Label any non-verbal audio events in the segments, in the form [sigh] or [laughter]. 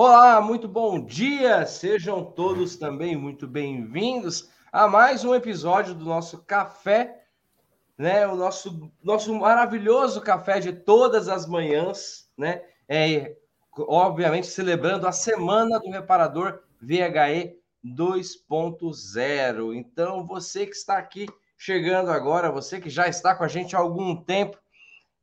Olá, muito bom dia! Sejam todos também muito bem-vindos a mais um episódio do nosso café, né? O nosso, nosso maravilhoso café de todas as manhãs, né? É, obviamente celebrando a semana do reparador VHE 2.0. Então, você que está aqui chegando agora, você que já está com a gente há algum tempo,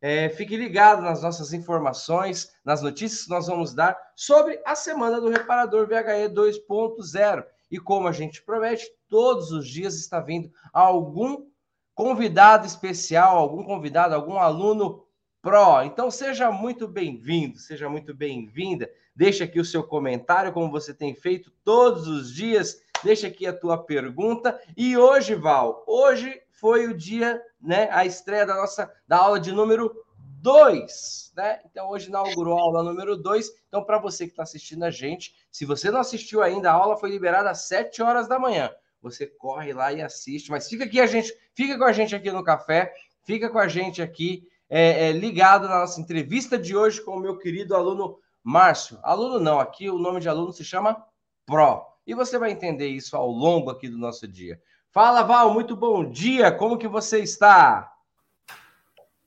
é, fique ligado nas nossas informações, nas notícias que nós vamos dar sobre a semana do reparador VHE 2.0. E como a gente promete, todos os dias está vindo algum convidado especial, algum convidado, algum aluno Pro. Então seja muito bem-vindo, seja muito bem-vinda. Deixa aqui o seu comentário, como você tem feito todos os dias. Deixa aqui a tua pergunta. E hoje, Val, hoje foi o dia, né, a estreia da nossa da aula de número 2, né? Então hoje inaugurou a aula número 2. Então para você que está assistindo a gente, se você não assistiu ainda, a aula foi liberada às 7 horas da manhã. Você corre lá e assiste, mas fica aqui a gente, fica com a gente aqui no café, fica com a gente aqui é, é, ligado na nossa entrevista de hoje com o meu querido aluno Márcio. Aluno não, aqui o nome de aluno se chama Pro. E você vai entender isso ao longo aqui do nosso dia. Fala, Val, muito bom dia. Como que você está?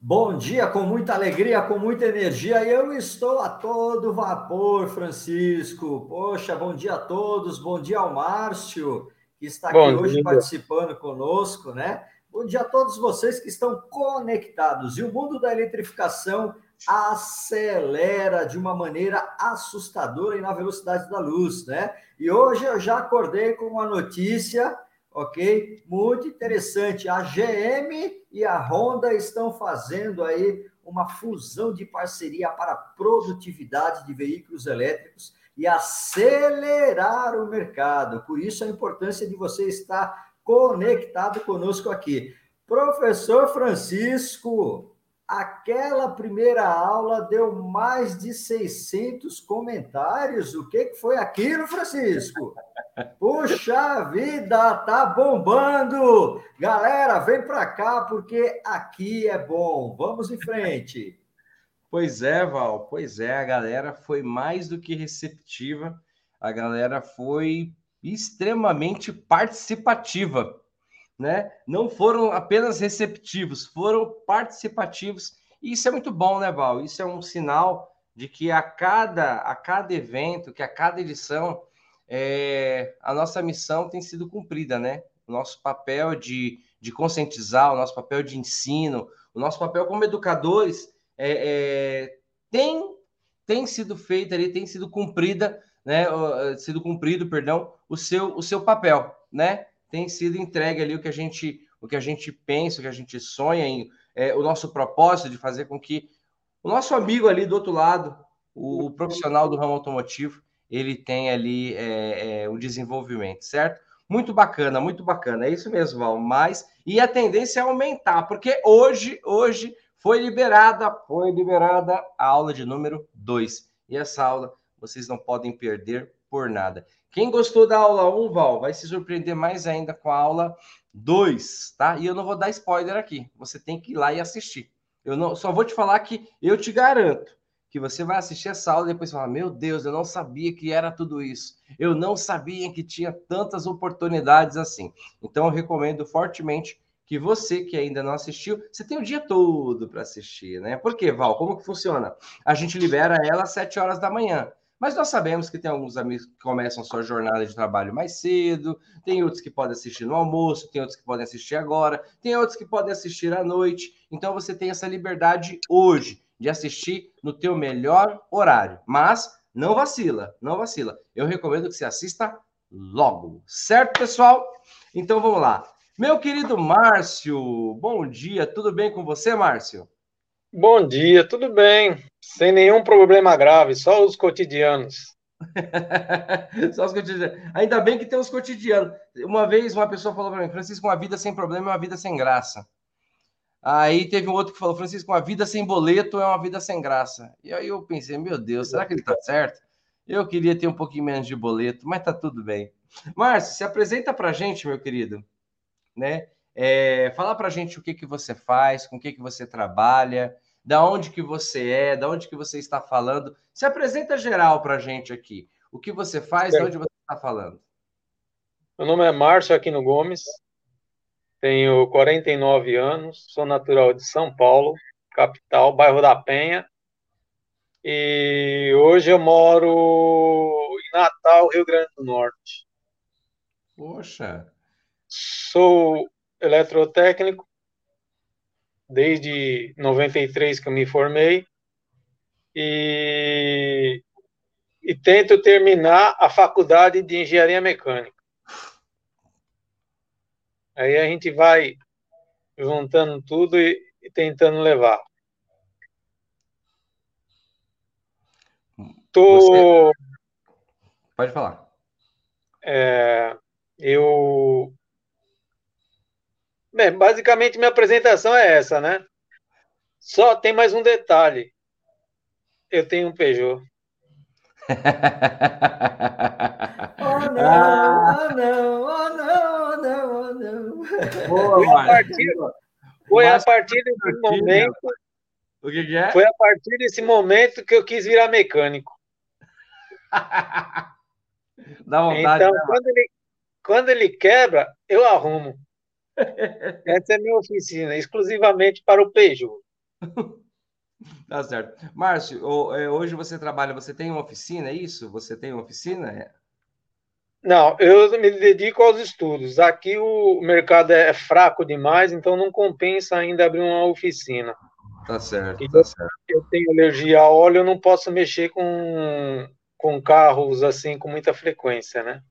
Bom dia, com muita alegria, com muita energia. Eu estou a todo vapor, Francisco. Poxa, bom dia a todos. Bom dia ao Márcio, que está aqui bom hoje dia. participando conosco, né? Bom dia a todos vocês que estão conectados. E o mundo da eletrificação acelera de uma maneira assustadora e na velocidade da luz, né? E hoje eu já acordei com uma notícia ok? Muito interessante. A GM e a Honda estão fazendo aí uma fusão de parceria para produtividade de veículos elétricos e acelerar o mercado. Por isso a importância de você estar conectado conosco aqui. Professor Francisco, aquela primeira aula deu mais de 600 comentários. O que foi aquilo, Francisco? Puxa vida, tá bombando! Galera, vem para cá porque aqui é bom. Vamos em frente. Pois é, Val, pois é, a galera foi mais do que receptiva, a galera foi extremamente participativa, né? Não foram apenas receptivos, foram participativos. E isso é muito bom, né, Val? Isso é um sinal de que a cada, a cada evento, que a cada edição, é, a nossa missão tem sido cumprida, né? O nosso papel de, de conscientizar, o nosso papel de ensino, o nosso papel como educadores é, é, tem, tem sido feito ali, tem sido cumprida, né? Sido cumprido, perdão, o seu, o seu papel, né? Tem sido entregue ali o que a gente, o que a gente pensa, o que a gente sonha em é, o nosso propósito de fazer com que o nosso amigo ali do outro lado, o, o profissional do ramo automotivo, ele tem ali é, é, um desenvolvimento, certo? Muito bacana, muito bacana. É isso mesmo, Val. Mas e a tendência é aumentar, porque hoje, hoje foi liberada, foi liberada a aula de número 2. E essa aula vocês não podem perder por nada. Quem gostou da aula 1, Val, vai se surpreender mais ainda com a aula 2, tá? E eu não vou dar spoiler aqui. Você tem que ir lá e assistir. Eu não, só vou te falar que eu te garanto que você vai assistir essa aula e depois falar: Meu Deus, eu não sabia que era tudo isso. Eu não sabia que tinha tantas oportunidades assim. Então, eu recomendo fortemente que você que ainda não assistiu, você tem o dia todo para assistir, né? Por quê, Val? Como que funciona? A gente libera ela às 7 horas da manhã. Mas nós sabemos que tem alguns amigos que começam sua jornada de trabalho mais cedo, tem outros que podem assistir no almoço, tem outros que podem assistir agora, tem outros que podem assistir à noite. Então você tem essa liberdade hoje de assistir no teu melhor horário. Mas não vacila, não vacila. Eu recomendo que você assista logo, certo, pessoal? Então vamos lá. Meu querido Márcio, bom dia, tudo bem com você, Márcio? Bom dia, tudo bem, sem nenhum problema grave, só os cotidianos. [laughs] só os cotidianos. Ainda bem que tem os cotidianos. Uma vez uma pessoa falou para mim, Francisco, uma vida sem problema é uma vida sem graça. Aí teve um outro que falou, Francisco, uma vida sem boleto é uma vida sem graça. E aí eu pensei, meu Deus, será que ele está certo? Eu queria ter um pouquinho menos de boleto, mas tá tudo bem. Márcio, se apresenta para a gente, meu querido, né? É, fala para a gente o que, que você faz, com o que, que você trabalha. da onde que você é, da onde que você está falando. Se apresenta geral para a gente aqui. O que você faz, de onde você está falando? Meu nome é Márcio Aquino Gomes, tenho 49 anos, sou natural de São Paulo, capital, bairro da Penha, e hoje eu moro em Natal, Rio Grande do Norte. Poxa! Sou eletrotécnico, desde 93 que eu me formei, e, e tento terminar a faculdade de engenharia mecânica. Aí a gente vai juntando tudo e, e tentando levar. Tô... Você... Pode falar. É, eu. Bem, basicamente minha apresentação é essa, né? Só tem mais um detalhe. Eu tenho um Peugeot. [laughs] oh não, oh não, oh não, não. Boa, foi a partir, foi a partir desse momento. O que, que é? Foi a partir desse momento que eu quis virar mecânico. [laughs] Dá vontade. Então, né? quando, ele, quando ele quebra, eu arrumo. [laughs] Essa é minha oficina, exclusivamente para o Peugeot. Tá certo. Márcio, é, hoje você trabalha, você tem uma oficina, é isso? Você tem uma oficina? É. Não, eu me dedico aos estudos. Aqui o mercado é fraco demais, então não compensa ainda abrir uma oficina. Tá certo, tá certo. Eu tenho alergia a óleo, eu não posso mexer com, com carros assim com muita frequência, né?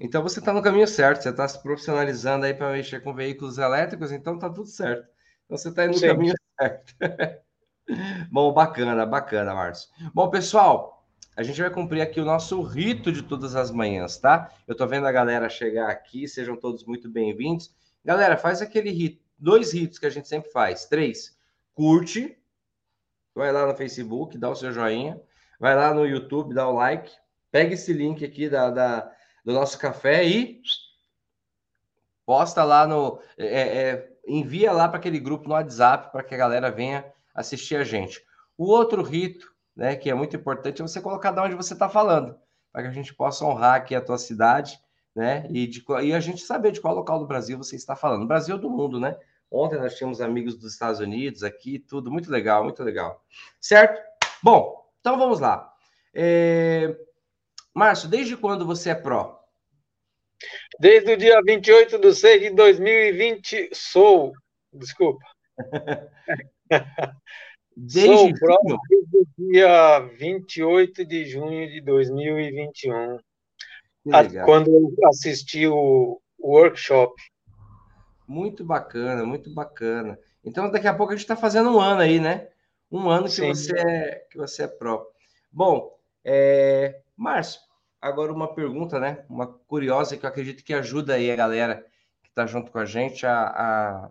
Então você está no caminho certo, você está se profissionalizando aí para mexer com veículos elétricos, então tá tudo certo. Então você está indo no Sim. caminho [laughs] certo. Bom, bacana, bacana, Márcio. Bom, pessoal, a gente vai cumprir aqui o nosso rito de todas as manhãs, tá? Eu tô vendo a galera chegar aqui, sejam todos muito bem-vindos. Galera, faz aquele rito, dois ritos que a gente sempre faz. Três, curte, vai lá no Facebook, dá o seu joinha, vai lá no YouTube, dá o like, pega esse link aqui da, da do nosso café e posta lá no. É, é, envia lá para aquele grupo no WhatsApp para que a galera venha assistir a gente. O outro rito, né, que é muito importante, é você colocar de onde você está falando, para que a gente possa honrar aqui a tua cidade, né, e, de, e a gente saber de qual local do Brasil você está falando. Brasil ou do mundo, né? Ontem nós tínhamos amigos dos Estados Unidos aqui, tudo muito legal, muito legal. Certo? Bom, então vamos lá. É... Márcio, desde quando você é pró? Desde o dia 28 de 6 de 2020, sou. Desculpa. [laughs] Desde Sou próximo do dia 28 de junho de 2021, quando eu assisti o, o workshop. Muito bacana, muito bacana. Então, daqui a pouco a gente está fazendo um ano aí, né? Um ano que você é, que você é próprio. Bom, é... Márcio, agora uma pergunta, né? Uma curiosa que eu acredito que ajuda aí a galera que está junto com a gente a, a,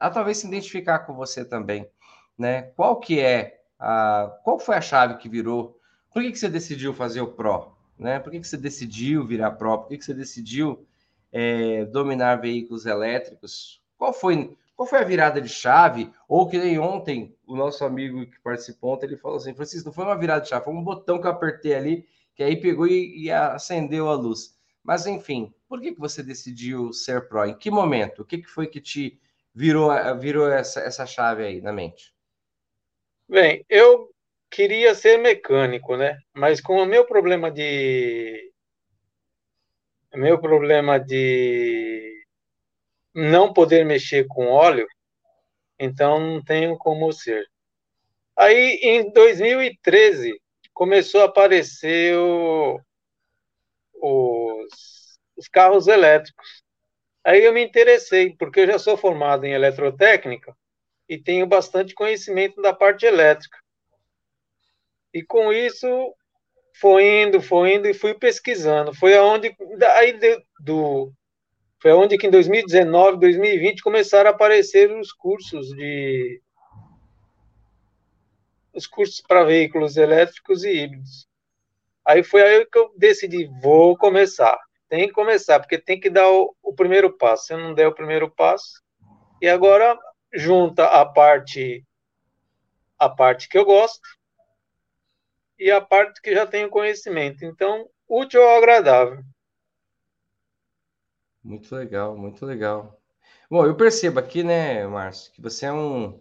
a talvez se identificar com você também né? Qual que é a, qual foi a chave que virou? Por que, que você decidiu fazer o Pro? Né? Por que, que você decidiu virar Pro? Por que, que você decidiu é, dominar veículos elétricos? Qual foi, qual foi a virada de chave? Ou que nem ontem, o nosso amigo que participou ontem, ele falou assim, Francisco, não foi uma virada de chave, foi um botão que eu apertei ali, que aí pegou e, e acendeu a luz. Mas, enfim, por que, que você decidiu ser Pro? Em que momento? O que, que foi que te virou, virou essa, essa chave aí na mente? Bem, eu queria ser mecânico, né? Mas com o meu problema de meu problema de não poder mexer com óleo, então não tenho como ser. Aí em 2013 começou a aparecer o, os, os carros elétricos. Aí eu me interessei, porque eu já sou formado em eletrotécnica e tenho bastante conhecimento da parte elétrica. E com isso foi indo, foi indo e fui pesquisando. Foi aonde daí do foi onde que em 2019, 2020 começaram a aparecer os cursos de os cursos para veículos elétricos e híbridos. Aí foi aí que eu decidi, vou começar. Tem que começar, porque tem que dar o, o primeiro passo. Se eu não der o primeiro passo, e agora junta a parte a parte que eu gosto e a parte que já tenho conhecimento. Então, útil ou agradável. Muito legal, muito legal. Bom, eu percebo aqui, né, Márcio, que você é um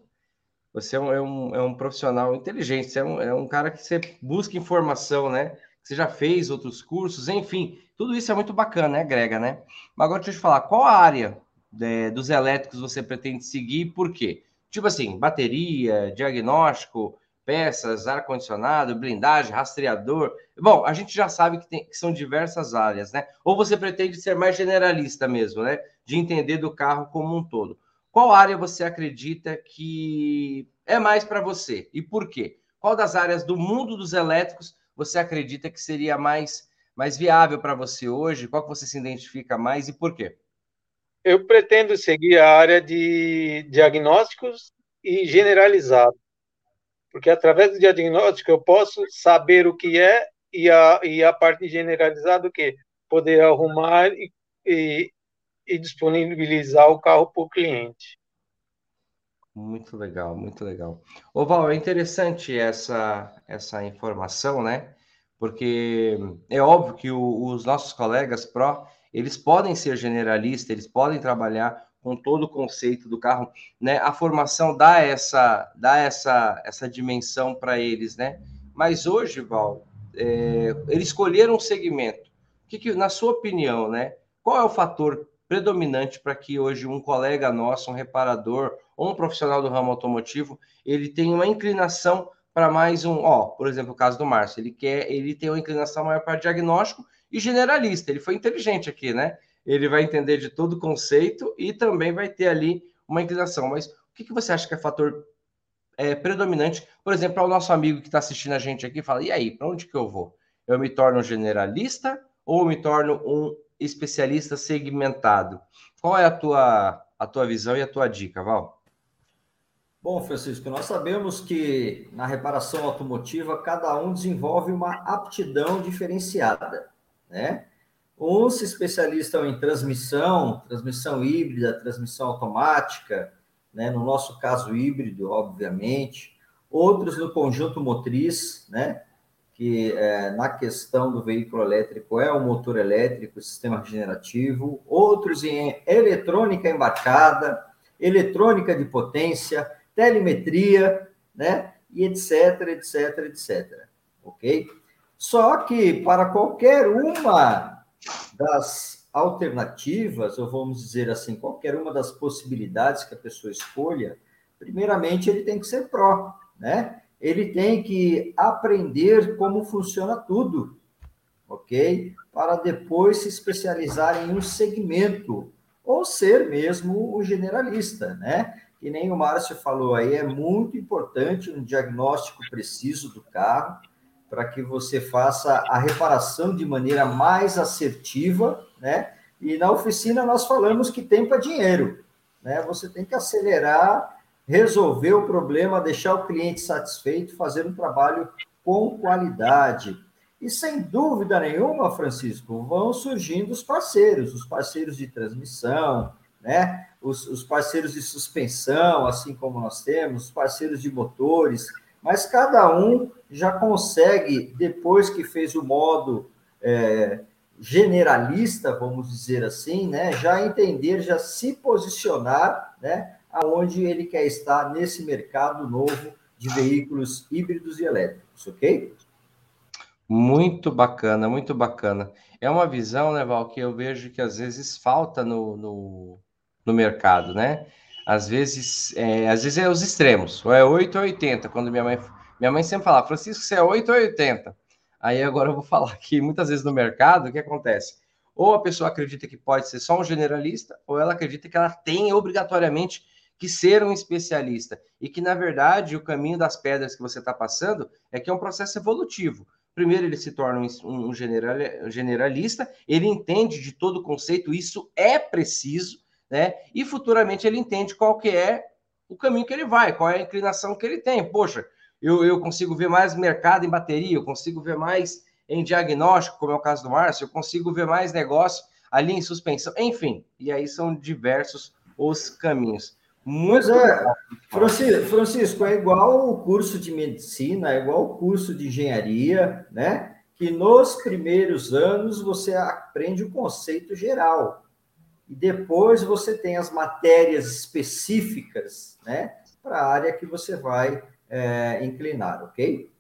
você é um, é um, é um profissional inteligente, você é um, é um cara que você busca informação, né? Você já fez outros cursos, enfim, tudo isso é muito bacana, né, Grega, né? Mas agora deixa eu te falar, qual a área é, dos elétricos você pretende seguir por quê? Tipo assim, bateria, diagnóstico, peças, ar-condicionado, blindagem, rastreador. Bom, a gente já sabe que, tem, que, são diversas áreas, né? Ou você pretende ser mais generalista mesmo, né? De entender do carro como um todo. Qual área você acredita que é mais para você e por quê? Qual das áreas do mundo dos elétricos você acredita que seria mais, mais viável para você hoje? Qual que você se identifica mais e por quê? Eu pretendo seguir a área de diagnósticos e generalizado porque através do diagnóstico eu posso saber o que é e a, e a parte generalizada o que poder arrumar e, e, e disponibilizar o carro para o cliente. Muito legal, muito legal. Ô Val, é interessante essa, essa informação, né? Porque é óbvio que o, os nossos colegas pró, eles podem ser generalistas, eles podem trabalhar com todo o conceito do carro, né? A formação dá essa, dá essa, essa dimensão para eles, né? Mas hoje, Val, é, eles escolheram um segmento. O que, que, na sua opinião, né? Qual é o fator predominante para que hoje um colega nosso, um reparador ou um profissional do ramo automotivo, ele tenha uma inclinação para mais um, ó, por exemplo, o caso do Márcio, ele quer, ele tem uma inclinação maior para diagnóstico e generalista. Ele foi inteligente aqui, né? ele vai entender de todo o conceito e também vai ter ali uma inclinação. Mas o que, que você acha que é fator é, predominante? Por exemplo, ao nosso amigo que está assistindo a gente aqui, fala: e aí, para onde que eu vou? Eu me torno generalista ou me torno um especialista segmentado? Qual é a tua, a tua visão e a tua dica, Val? Bom, Francisco, nós sabemos que na reparação automotiva cada um desenvolve uma aptidão diferenciada, né? Uns se especializam em transmissão, transmissão híbrida, transmissão automática, né? no nosso caso híbrido, obviamente. Outros no conjunto motriz, né? que é, na questão do veículo elétrico é o motor elétrico, o sistema regenerativo. Outros em eletrônica embarcada, eletrônica de potência, telemetria, né? e etc, etc, etc. Ok? Só que para qualquer uma das alternativas, ou vamos dizer assim, qualquer uma das possibilidades que a pessoa escolha, primeiramente ele tem que ser pró, né? Ele tem que aprender como funciona tudo, ok? Para depois se especializar em um segmento, ou ser mesmo o generalista, né? Que nem o Márcio falou aí, é muito importante um diagnóstico preciso do carro, para que você faça a reparação de maneira mais assertiva, né? E na oficina nós falamos que tempo é dinheiro, né? Você tem que acelerar, resolver o problema, deixar o cliente satisfeito, fazer um trabalho com qualidade. E sem dúvida nenhuma, Francisco, vão surgindo os parceiros, os parceiros de transmissão, né? Os, os parceiros de suspensão, assim como nós temos, os parceiros de motores, mas cada um já consegue, depois que fez o modo é, generalista, vamos dizer assim, né, já entender, já se posicionar, né, aonde ele quer estar nesse mercado novo de veículos híbridos e elétricos, ok? Muito bacana, muito bacana. É uma visão, né, Val, que eu vejo que às vezes falta no, no, no mercado, né? Às vezes, é, às vezes é os extremos, ou é 8 ou 80, quando minha mãe minha mãe sempre falava, Francisco, você é 8 ou 80? Aí agora eu vou [laughs] falar que muitas vezes no mercado, o que acontece? Ou a pessoa acredita que pode ser só um generalista, ou ela acredita que ela tem obrigatoriamente que ser um especialista. E que, na verdade, o caminho das pedras que você está passando é que é um processo evolutivo. Primeiro, ele se torna um, generalista, ele entende de todo o conceito, isso é preciso, né? E futuramente ele entende qual que é o caminho que ele vai, qual é a inclinação que ele tem. Poxa, eu, eu consigo ver mais mercado em bateria, eu consigo ver mais em diagnóstico, como é o caso do Márcio, eu consigo ver mais negócio ali em suspensão, enfim, e aí são diversos os caminhos. Muito é, Francisco, Francisco, é igual o curso de medicina, é igual o curso de engenharia, né? Que nos primeiros anos você aprende o conceito geral. E depois você tem as matérias específicas, né? Para a área que você vai é, inclinar, ok?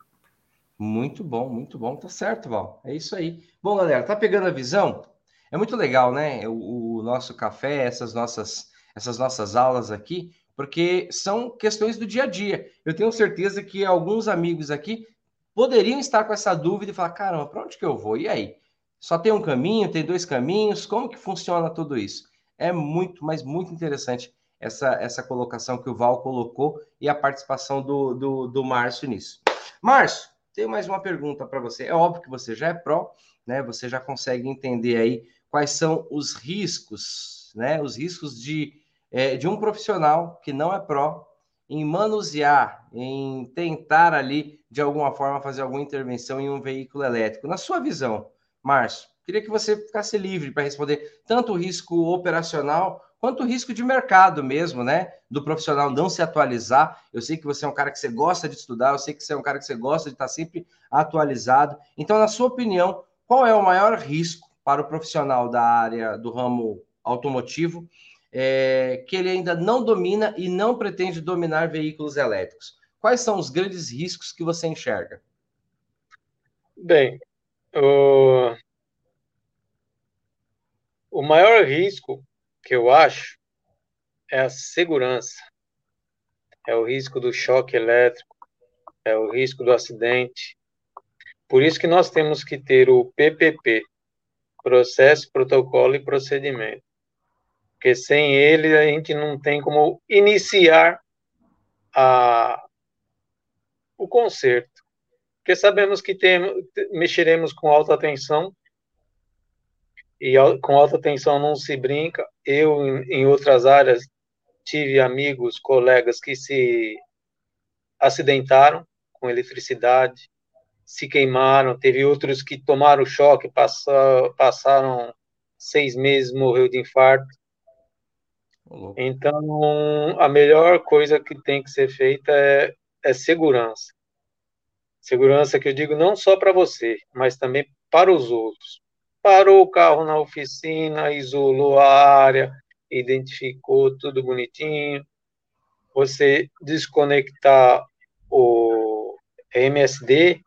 Muito bom, muito bom. Tá certo, Val. É isso aí. Bom, galera, tá pegando a visão? É muito legal, né? O, o nosso café, essas nossas essas nossas aulas aqui, porque são questões do dia a dia. Eu tenho certeza que alguns amigos aqui poderiam estar com essa dúvida e falar: caramba, para onde que eu vou? E aí? Só tem um caminho, tem dois caminhos, como que funciona tudo isso? É muito, mas muito interessante essa, essa colocação que o Val colocou e a participação do, do, do Márcio nisso. Márcio, tenho mais uma pergunta para você. É óbvio que você já é pró, né? Você já consegue entender aí quais são os riscos, né? Os riscos de é, de um profissional que não é pró em manusear, em tentar ali, de alguma forma, fazer alguma intervenção em um veículo elétrico. Na sua visão, Márcio, queria que você ficasse livre para responder tanto o risco operacional quanto o risco de mercado mesmo, né? Do profissional não se atualizar. Eu sei que você é um cara que você gosta de estudar, eu sei que você é um cara que você gosta de estar sempre atualizado. Então, na sua opinião, qual é o maior risco para o profissional da área do ramo automotivo é, que ele ainda não domina e não pretende dominar veículos elétricos. Quais são os grandes riscos que você enxerga? Bem, o, o maior risco que eu acho é a segurança, é o risco do choque elétrico, é o risco do acidente. Por isso que nós temos que ter o PPP, processo, protocolo e procedimento porque sem ele a gente não tem como iniciar a, o concerto. Porque sabemos que tem, mexeremos com alta tensão, e com alta tensão não se brinca. Eu, em, em outras áreas, tive amigos, colegas que se acidentaram com eletricidade, se queimaram, teve outros que tomaram choque, passaram, passaram seis meses, morreu de infarto. Então, a melhor coisa que tem que ser feita é, é segurança. Segurança que eu digo não só para você, mas também para os outros. Parou o carro na oficina, isolou a área, identificou tudo bonitinho. Você desconectar o MSD,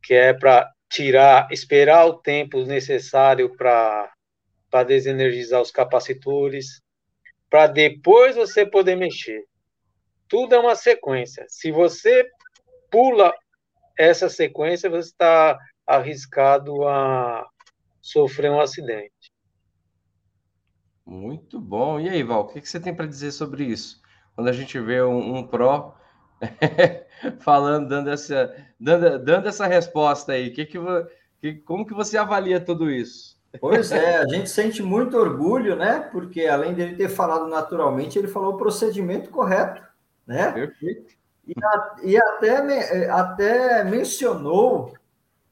que é para tirar, esperar o tempo necessário para desenergizar os capacitores para depois você poder mexer. Tudo é uma sequência. Se você pula essa sequência, você está arriscado a sofrer um acidente. Muito bom. E aí, Val, o que você tem para dizer sobre isso? Quando a gente vê um, um pró [laughs] falando, dando essa, dando, dando essa resposta aí, que que, que, como que você avalia tudo isso? Pois é, a gente sente muito orgulho, né? Porque além dele ter falado naturalmente, ele falou o procedimento correto, né? Perfeito. E, a, e até, até mencionou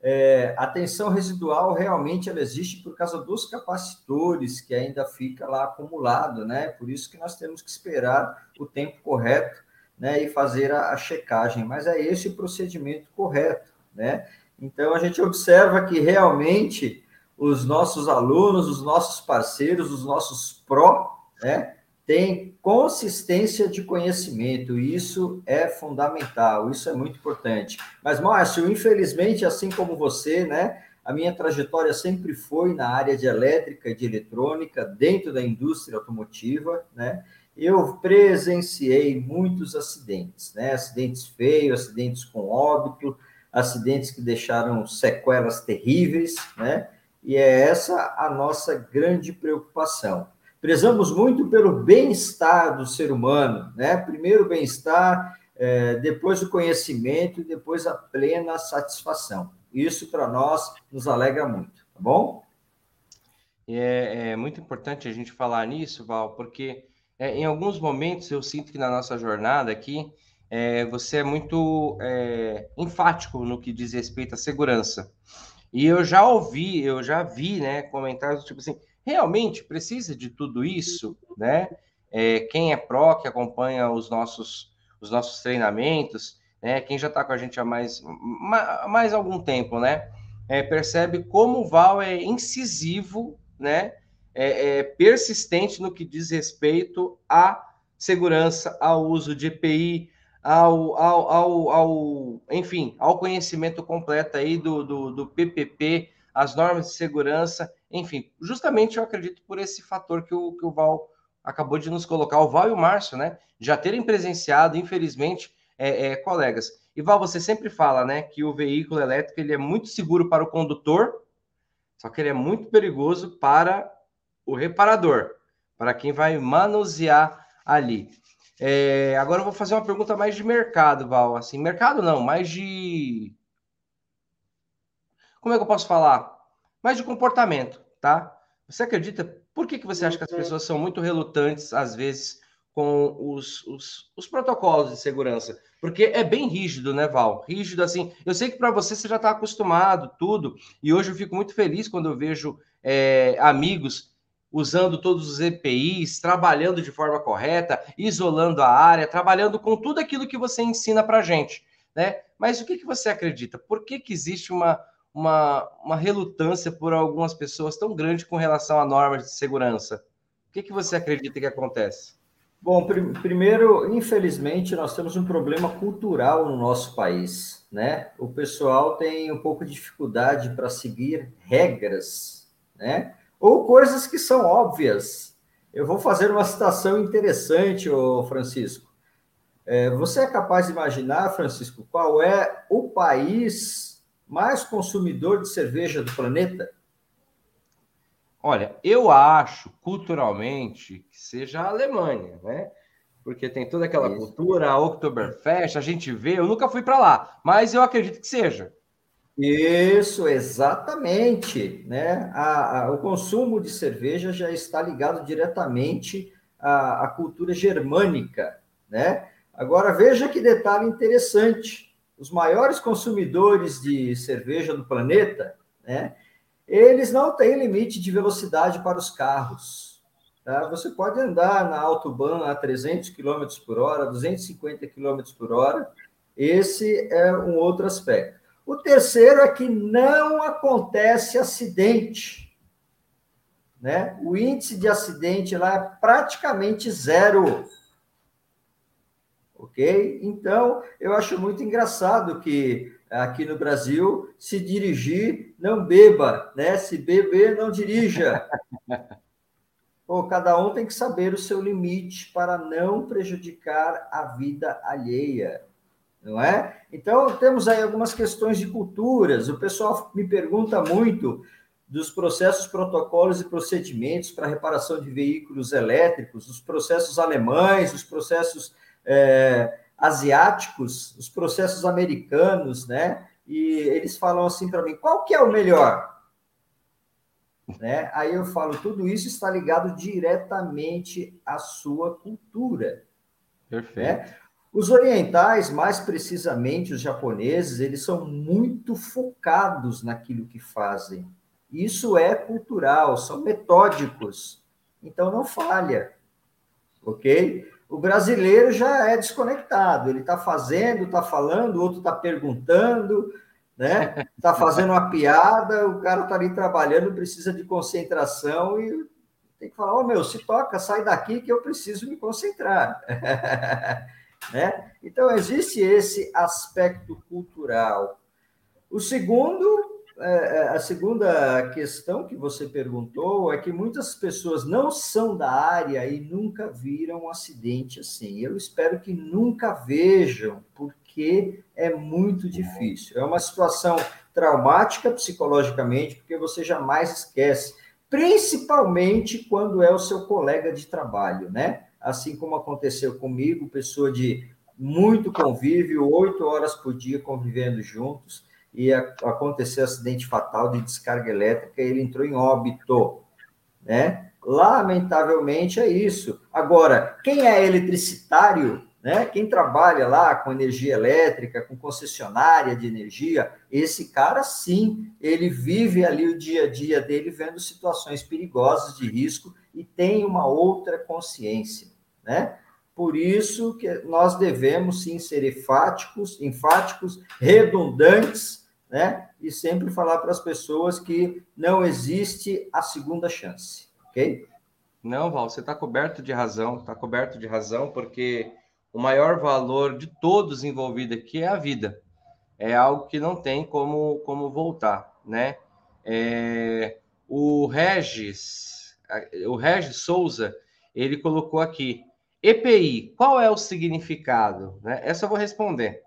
é, a tensão residual realmente ela existe por causa dos capacitores que ainda fica lá acumulado, né? Por isso que nós temos que esperar o tempo correto, né? E fazer a, a checagem. Mas é esse o procedimento correto, né? Então a gente observa que realmente os nossos alunos, os nossos parceiros, os nossos pró, né, têm consistência de conhecimento, isso é fundamental, isso é muito importante. Mas, Márcio, infelizmente, assim como você, né, a minha trajetória sempre foi na área de elétrica e de eletrônica, dentro da indústria automotiva, né, eu presenciei muitos acidentes, né, acidentes feios, acidentes com óbito, acidentes que deixaram sequelas terríveis, né, e é essa a nossa grande preocupação. Prezamos muito pelo bem-estar do ser humano, né? Primeiro o bem-estar, é, depois o conhecimento e depois a plena satisfação. Isso para nós nos alegra muito, tá bom? É, é muito importante a gente falar nisso, Val, porque é, em alguns momentos eu sinto que na nossa jornada aqui é, você é muito é, enfático no que diz respeito à segurança. E eu já ouvi, eu já vi, né, comentários tipo assim, realmente precisa de tudo isso, né? é, quem é pró, que acompanha os nossos, os nossos treinamentos, né? Quem já está com a gente há mais, mais algum tempo, né? É, percebe como o Val é incisivo, né? É, é, persistente no que diz respeito à segurança, ao uso de EPI, ao, ao, ao, ao enfim, ao conhecimento completo aí do, do, do PPP, as normas de segurança, enfim, justamente eu acredito por esse fator que o, que o Val acabou de nos colocar, o Val e o Márcio, né? Já terem presenciado, infelizmente, é, é, colegas. E Val, você sempre fala, né, que o veículo elétrico ele é muito seguro para o condutor, só que ele é muito perigoso para o reparador, para quem vai manusear ali. É, agora eu vou fazer uma pergunta mais de mercado, Val. Assim, mercado não, mais de. Como é que eu posso falar? Mais de comportamento, tá? Você acredita? Por que, que você acha que as pessoas são muito relutantes, às vezes, com os, os, os protocolos de segurança? Porque é bem rígido, né, Val? Rígido assim. Eu sei que para você você já está acostumado, tudo. E hoje eu fico muito feliz quando eu vejo é, amigos usando todos os EPIs, trabalhando de forma correta, isolando a área, trabalhando com tudo aquilo que você ensina para a gente, né? Mas o que, que você acredita? Por que, que existe uma, uma, uma relutância por algumas pessoas tão grande com relação a normas de segurança? O que, que você acredita que acontece? Bom, pr primeiro, infelizmente, nós temos um problema cultural no nosso país, né? O pessoal tem um pouco de dificuldade para seguir regras, né? Ou coisas que são óbvias. Eu vou fazer uma citação interessante, ô Francisco. É, você é capaz de imaginar, Francisco, qual é o país mais consumidor de cerveja do planeta? Olha, eu acho culturalmente que seja a Alemanha, né? Porque tem toda aquela Isso. cultura, a Oktoberfest, a gente vê, eu nunca fui para lá, mas eu acredito que seja. Isso, exatamente. Né? A, a, o consumo de cerveja já está ligado diretamente à, à, cultura germânica. Né? Agora, veja que detalhe interessante: os maiores consumidores de cerveja do planeta, né, eles não têm limite de velocidade para os carros. Tá? Você pode andar na Autobahn a 300 km por hora, 250 km por hora. Esse é um outro aspecto. O terceiro é que não acontece acidente. Né? O índice de acidente lá é praticamente zero. Ok? Então, eu acho muito engraçado que aqui no Brasil, se dirigir, não beba, né? Se beber, não dirija. [laughs] Pô, cada um tem que saber o seu limite para não prejudicar a vida alheia não é? Então, temos aí algumas questões de culturas. O pessoal me pergunta muito dos processos, protocolos e procedimentos para reparação de veículos elétricos, os processos alemães, os processos é, asiáticos, os processos americanos, né? E eles falam assim para mim: qual que é o melhor? Né? Aí eu falo: tudo isso está ligado diretamente à sua cultura. Perfeito. Né? Os orientais, mais precisamente os japoneses, eles são muito focados naquilo que fazem. Isso é cultural, são metódicos. Então não falha. OK? O brasileiro já é desconectado, ele está fazendo, está falando, o outro está perguntando, né? Está fazendo uma piada, o cara está ali trabalhando, precisa de concentração e tem que falar: Ô oh, meu, se toca, sai daqui que eu preciso me concentrar. [laughs] Né? Então, existe esse aspecto cultural. O segundo, a segunda questão que você perguntou é que muitas pessoas não são da área e nunca viram um acidente assim. Eu espero que nunca vejam, porque é muito difícil. É uma situação traumática psicologicamente, porque você jamais esquece, principalmente quando é o seu colega de trabalho, né? assim como aconteceu comigo, pessoa de muito convívio, oito horas por dia convivendo juntos, e aconteceu acidente fatal de descarga elétrica, ele entrou em óbito, né? Lamentavelmente é isso. Agora, quem é eletricitário, né? Quem trabalha lá com energia elétrica, com concessionária de energia, esse cara sim, ele vive ali o dia a dia dele vendo situações perigosas de risco e tem uma outra consciência. né? Por isso que nós devemos sim ser enfáticos, enfáticos, redundantes, né? E sempre falar para as pessoas que não existe a segunda chance, ok? Não, Val, você está coberto de razão, está coberto de razão, porque o maior valor de todos envolvidos aqui é a vida. É algo que não tem como, como voltar, né? É, o Regis, o Regis Souza, ele colocou aqui, EPI, qual é o significado? Né? Essa eu vou responder.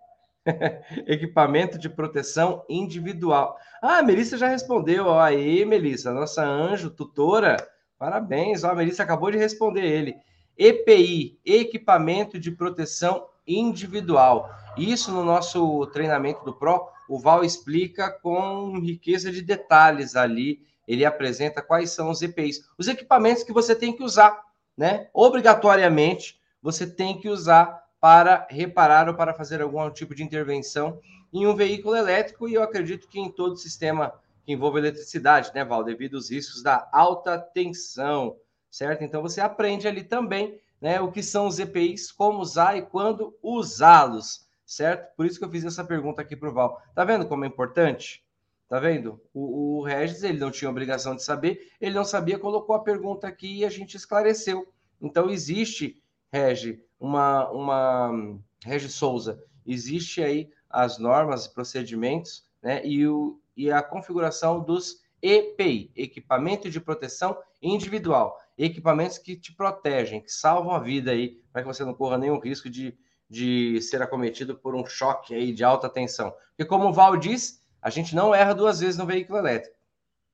[laughs] Equipamento de proteção individual. Ah, a Melissa já respondeu. Aí, Melissa, nossa anjo, tutora. Parabéns. Ó, a Melissa acabou de responder ele. EPI, equipamento de proteção individual. Isso no nosso treinamento do Pro, o Val explica com riqueza de detalhes ali. Ele apresenta quais são os EPIs, os equipamentos que você tem que usar né? Obrigatoriamente você tem que usar para reparar ou para fazer algum tipo de intervenção em um veículo elétrico e eu acredito que em todo sistema que envolve eletricidade, né, Val, devido aos riscos da alta tensão, certo? Então você aprende ali também, né, o que são os EPIs, como usar e quando usá-los, certo? Por isso que eu fiz essa pergunta aqui para o Val. Tá vendo como é importante? Tá vendo? O, o Regis, ele não tinha obrigação de saber, ele não sabia, colocou a pergunta aqui e a gente esclareceu. Então, existe, Regi, uma, uma Regi Souza, existe aí as normas, procedimentos, né, e, o, e a configuração dos EPI, equipamento de proteção individual, equipamentos que te protegem, que salvam a vida aí, para que você não corra nenhum risco de, de ser acometido por um choque aí de alta tensão. Porque como o Val diz, a gente não erra duas vezes no veículo elétrico.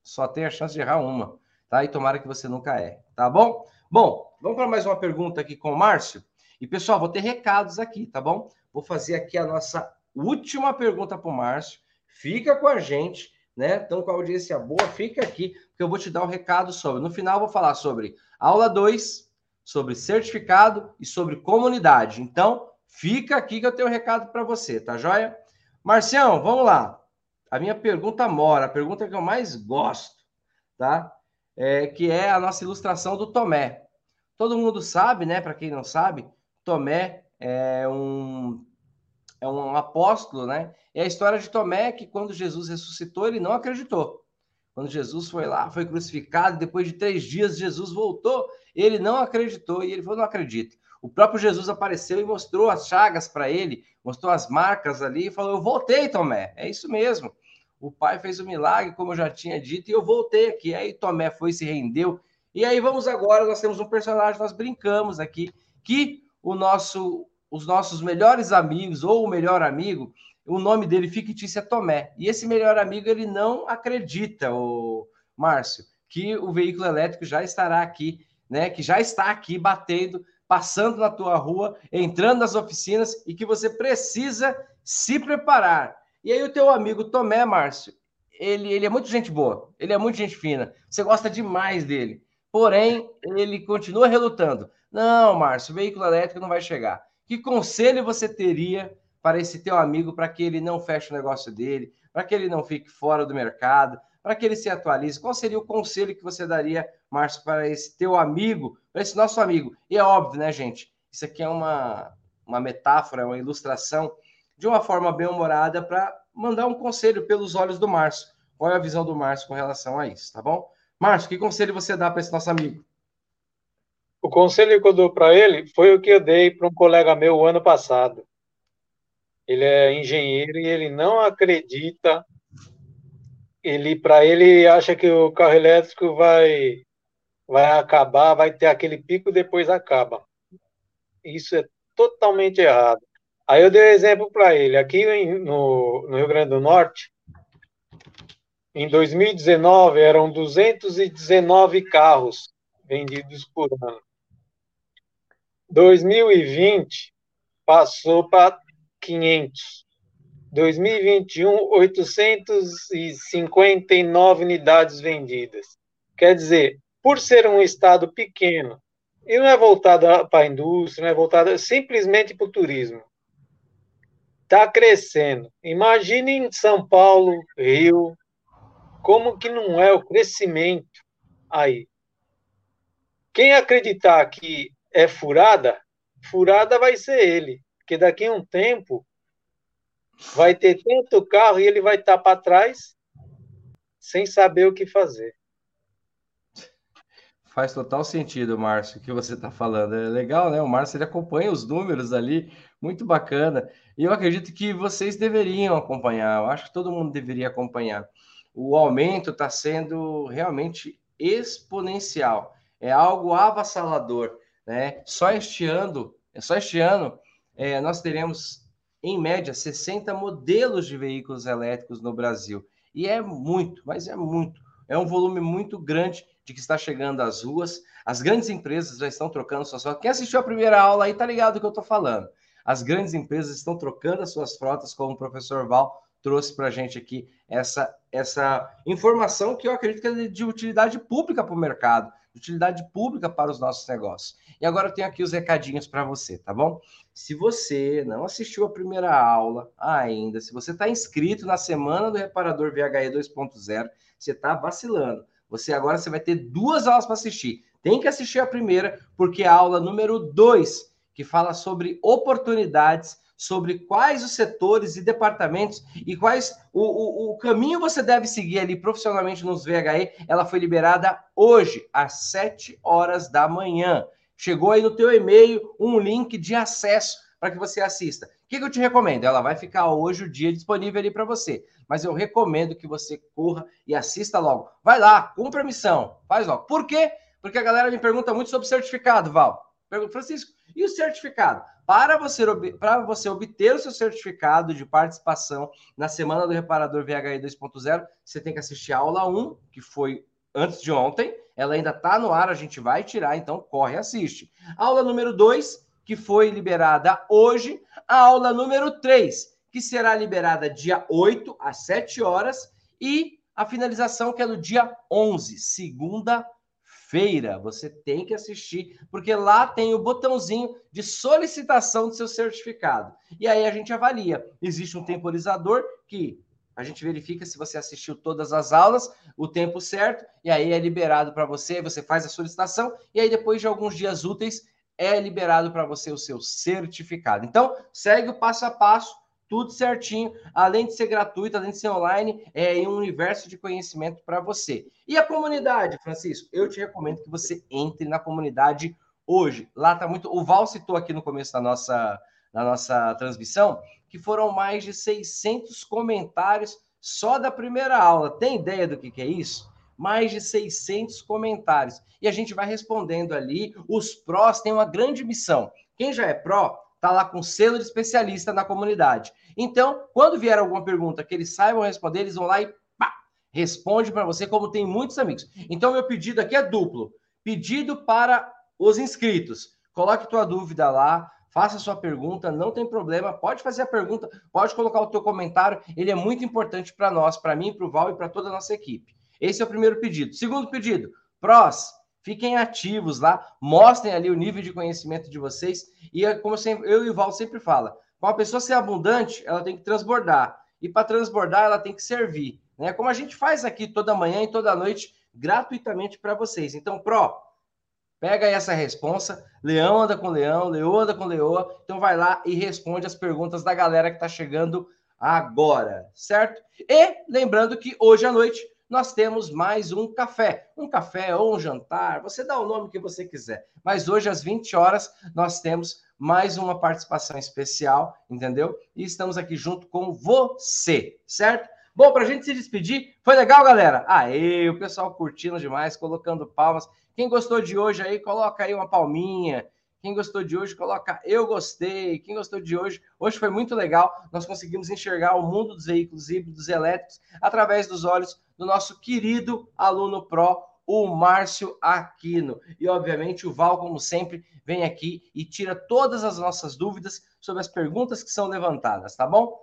Só tem a chance de errar uma, tá? E tomara que você nunca erre, tá bom? Bom, vamos para mais uma pergunta aqui com o Márcio. E pessoal, vou ter recados aqui, tá bom? Vou fazer aqui a nossa última pergunta para o Márcio. Fica com a gente, né? Então, com a audiência boa, fica aqui, porque eu vou te dar o um recado sobre. No final, eu vou falar sobre aula 2, sobre certificado e sobre comunidade. Então, fica aqui que eu tenho um recado para você, tá joia? Marcião, vamos lá a minha pergunta mora, a pergunta que eu mais gosto, tá? É, que é a nossa ilustração do Tomé. Todo mundo sabe, né? Para quem não sabe, Tomé é um, é um apóstolo, né? É a história de Tomé que quando Jesus ressuscitou, ele não acreditou. Quando Jesus foi lá, foi crucificado, depois de três dias Jesus voltou, ele não acreditou e ele falou: não acredito. O próprio Jesus apareceu e mostrou as chagas para ele, mostrou as marcas ali e falou: Eu voltei, Tomé. É isso mesmo. O pai fez o um milagre, como eu já tinha dito, e eu voltei aqui. Aí Tomé foi se rendeu. E aí vamos agora, nós temos um personagem, nós brincamos aqui, que o nosso, os nossos melhores amigos, ou o melhor amigo, o nome dele fictício é Tomé. E esse melhor amigo, ele não acredita, o Márcio, que o veículo elétrico já estará aqui, né? Que já está aqui batendo passando na tua rua, entrando nas oficinas e que você precisa se preparar. E aí o teu amigo Tomé, Márcio, ele, ele é muito gente boa, ele é muito gente fina, você gosta demais dele. Porém, ele continua relutando. Não, Márcio, o veículo elétrico não vai chegar. Que conselho você teria para esse teu amigo para que ele não feche o negócio dele, para que ele não fique fora do mercado, para que ele se atualize? Qual seria o conselho que você daria, Márcio, para esse teu amigo, para esse nosso amigo? E é óbvio, né, gente? Isso aqui é uma, uma metáfora, uma ilustração de uma forma bem humorada para mandar um conselho pelos olhos do Márcio. Qual é a visão do Márcio com relação a isso, tá bom? Márcio, que conselho você dá para esse nosso amigo? O conselho que eu dou para ele foi o que eu dei para um colega meu ano passado. Ele é engenheiro e ele não acredita ele para ele acha que o carro elétrico vai vai acabar, vai ter aquele pico depois acaba. Isso é totalmente errado. Aí eu dei um exemplo para ele. Aqui no, no Rio Grande do Norte, em 2019 eram 219 carros vendidos por ano. 2020 passou para 500. 2021, 859 unidades vendidas. Quer dizer, por ser um estado pequeno, e não é voltado para a indústria, não é voltado simplesmente para o turismo, está crescendo. Imagine em São Paulo, Rio, como que não é o crescimento aí. Quem acreditar que é furada, furada vai ser ele, porque daqui a um tempo vai ter tanto carro e ele vai estar para trás sem saber o que fazer. Faz total sentido, Márcio, o que você está falando. É legal, né? O Márcio ele acompanha os números ali, muito bacana. E eu acredito que vocês deveriam acompanhar, eu acho que todo mundo deveria acompanhar. O aumento está sendo realmente exponencial, é algo avassalador. Né? Só este ano, só este ano, é, nós teremos em média, 60 modelos de veículos elétricos no Brasil. E é muito, mas é muito. É um volume muito grande de que está chegando às ruas. As grandes empresas já estão trocando suas frotas. Quem assistiu a primeira aula aí tá ligado do que eu estou falando. As grandes empresas estão trocando as suas frotas, como o professor Val trouxe para a gente aqui essa, essa informação que eu acredito que é de utilidade pública para o mercado, utilidade pública para os nossos negócios. E agora eu tenho aqui os recadinhos para você, tá bom? Se você não assistiu a primeira aula ainda, se você está inscrito na semana do Reparador VHE 2.0, você está vacilando. Você agora você vai ter duas aulas para assistir. Tem que assistir a primeira, porque é a aula número 2, que fala sobre oportunidades sobre quais os setores e departamentos e quais o, o, o, caminho você deve seguir ali profissionalmente nos VHE. Ela foi liberada hoje, às 7 horas da manhã. Chegou aí no teu e-mail um link de acesso para que você assista. O que, que eu te recomendo? Ela vai ficar hoje o dia disponível ali para você. Mas eu recomendo que você corra e assista logo. Vai lá, cumpra a missão, faz logo. Por quê? Porque a galera me pergunta muito sobre certificado, Val. Pergunta, Francisco, e o certificado? Para você, para você obter o seu certificado de participação na Semana do Reparador VHI 2.0, você tem que assistir a aula 1, que foi antes de ontem. Ela ainda está no ar, a gente vai tirar, então corre e assiste. Aula número 2, que foi liberada hoje. A aula número 3, que será liberada dia 8 às 7 horas. E a finalização, que é no dia 11, segunda-feira feira. Você tem que assistir, porque lá tem o botãozinho de solicitação do seu certificado. E aí a gente avalia. Existe um temporizador que a gente verifica se você assistiu todas as aulas, o tempo certo, e aí é liberado para você, você faz a solicitação, e aí depois de alguns dias úteis é liberado para você o seu certificado. Então, segue o passo a passo tudo certinho, além de ser gratuito, além de ser online, é um universo de conhecimento para você. E a comunidade, Francisco, eu te recomendo que você entre na comunidade hoje. Lá tá muito. O Val citou aqui no começo da nossa, da nossa transmissão que foram mais de 600 comentários só da primeira aula. Tem ideia do que, que é isso? Mais de 600 comentários. E a gente vai respondendo ali. Os prós têm uma grande missão. Quem já é pró, tá lá com selo de especialista na comunidade. Então, quando vier alguma pergunta que eles saibam responder, eles vão lá e pá, responde para você, como tem muitos amigos. Então, meu pedido aqui é duplo. Pedido para os inscritos. Coloque tua dúvida lá, faça sua pergunta, não tem problema, pode fazer a pergunta, pode colocar o teu comentário, ele é muito importante para nós, para mim, para o Val e para toda a nossa equipe. Esse é o primeiro pedido. Segundo pedido, prós, Fiquem ativos lá, mostrem ali o nível de conhecimento de vocês. E é como eu e o Val sempre fala, para uma pessoa ser abundante, ela tem que transbordar. E para transbordar, ela tem que servir. Né? Como a gente faz aqui toda manhã e toda noite, gratuitamente para vocês. Então, Pro, pega essa responsa. Leão anda com leão, leoa anda com leoa. Então vai lá e responde as perguntas da galera que está chegando agora, certo? E lembrando que hoje à noite nós temos mais um café. Um café ou um jantar, você dá o nome que você quiser. Mas hoje, às 20 horas, nós temos mais uma participação especial, entendeu? E estamos aqui junto com você, certo? Bom, para a gente se despedir, foi legal, galera? Aê, o pessoal curtindo demais, colocando palmas. Quem gostou de hoje aí, coloca aí uma palminha. Quem gostou de hoje, coloca eu gostei. Quem gostou de hoje, hoje foi muito legal. Nós conseguimos enxergar o mundo dos veículos híbridos elétricos através dos olhos do nosso querido aluno Pro, o Márcio Aquino. E, obviamente, o Val, como sempre, vem aqui e tira todas as nossas dúvidas sobre as perguntas que são levantadas, tá bom?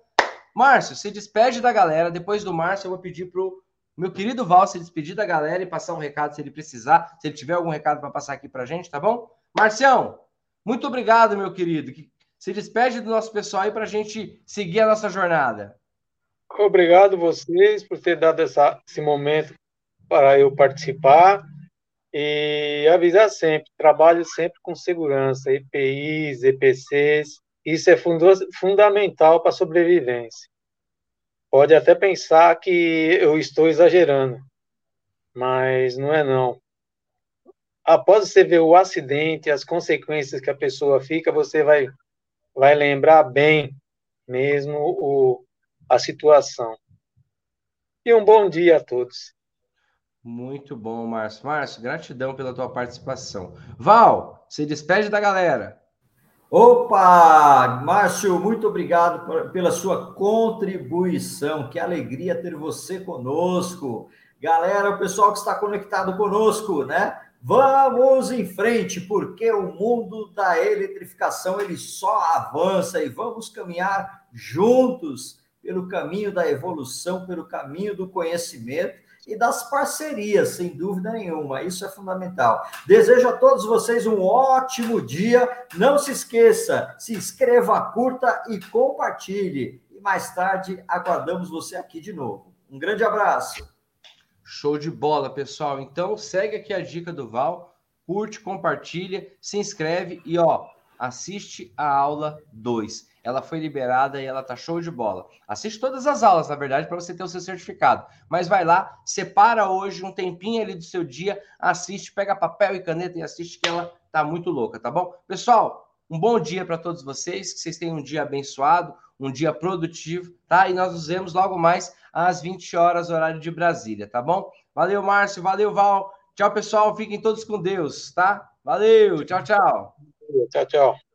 Márcio, se despede da galera. Depois do Márcio, eu vou pedir pro meu querido Val se despedir da galera e passar um recado se ele precisar, se ele tiver algum recado para passar aqui para gente, tá bom? Marcião, muito obrigado, meu querido. Se despede do nosso pessoal aí para a gente seguir a nossa jornada. Obrigado vocês por ter dado essa, esse momento para eu participar. E avisar sempre, trabalhe sempre com segurança, EPIs, EPCs, isso é fundamental para a sobrevivência. Pode até pensar que eu estou exagerando, mas não é não. Após você ver o acidente, as consequências que a pessoa fica, você vai, vai lembrar bem mesmo o, a situação. E um bom dia a todos. Muito bom, Márcio. Márcio, gratidão pela tua participação. Val, se despede da galera. Opa, Márcio, muito obrigado pela sua contribuição. Que alegria ter você conosco. Galera, o pessoal que está conectado conosco, né? Vamos em frente, porque o mundo da eletrificação ele só avança e vamos caminhar juntos pelo caminho da evolução, pelo caminho do conhecimento e das parcerias, sem dúvida nenhuma. Isso é fundamental. Desejo a todos vocês um ótimo dia. Não se esqueça, se inscreva, curta e compartilhe. E mais tarde aguardamos você aqui de novo. Um grande abraço. Show de bola, pessoal. Então segue aqui a dica do Val, curte, compartilha, se inscreve e ó, assiste a aula 2 ela foi liberada e ela tá show de bola. Assiste todas as aulas, na verdade, para você ter o seu certificado. Mas vai lá, separa hoje um tempinho ali do seu dia, assiste, pega papel e caneta e assiste que ela tá muito louca, tá bom? Pessoal, um bom dia para todos vocês, que vocês tenham um dia abençoado, um dia produtivo, tá? E nós nos vemos logo mais às 20 horas, horário de Brasília, tá bom? Valeu, Márcio, valeu, Val. Tchau, pessoal, fiquem todos com Deus, tá? Valeu, tchau, tchau. Tchau, tchau.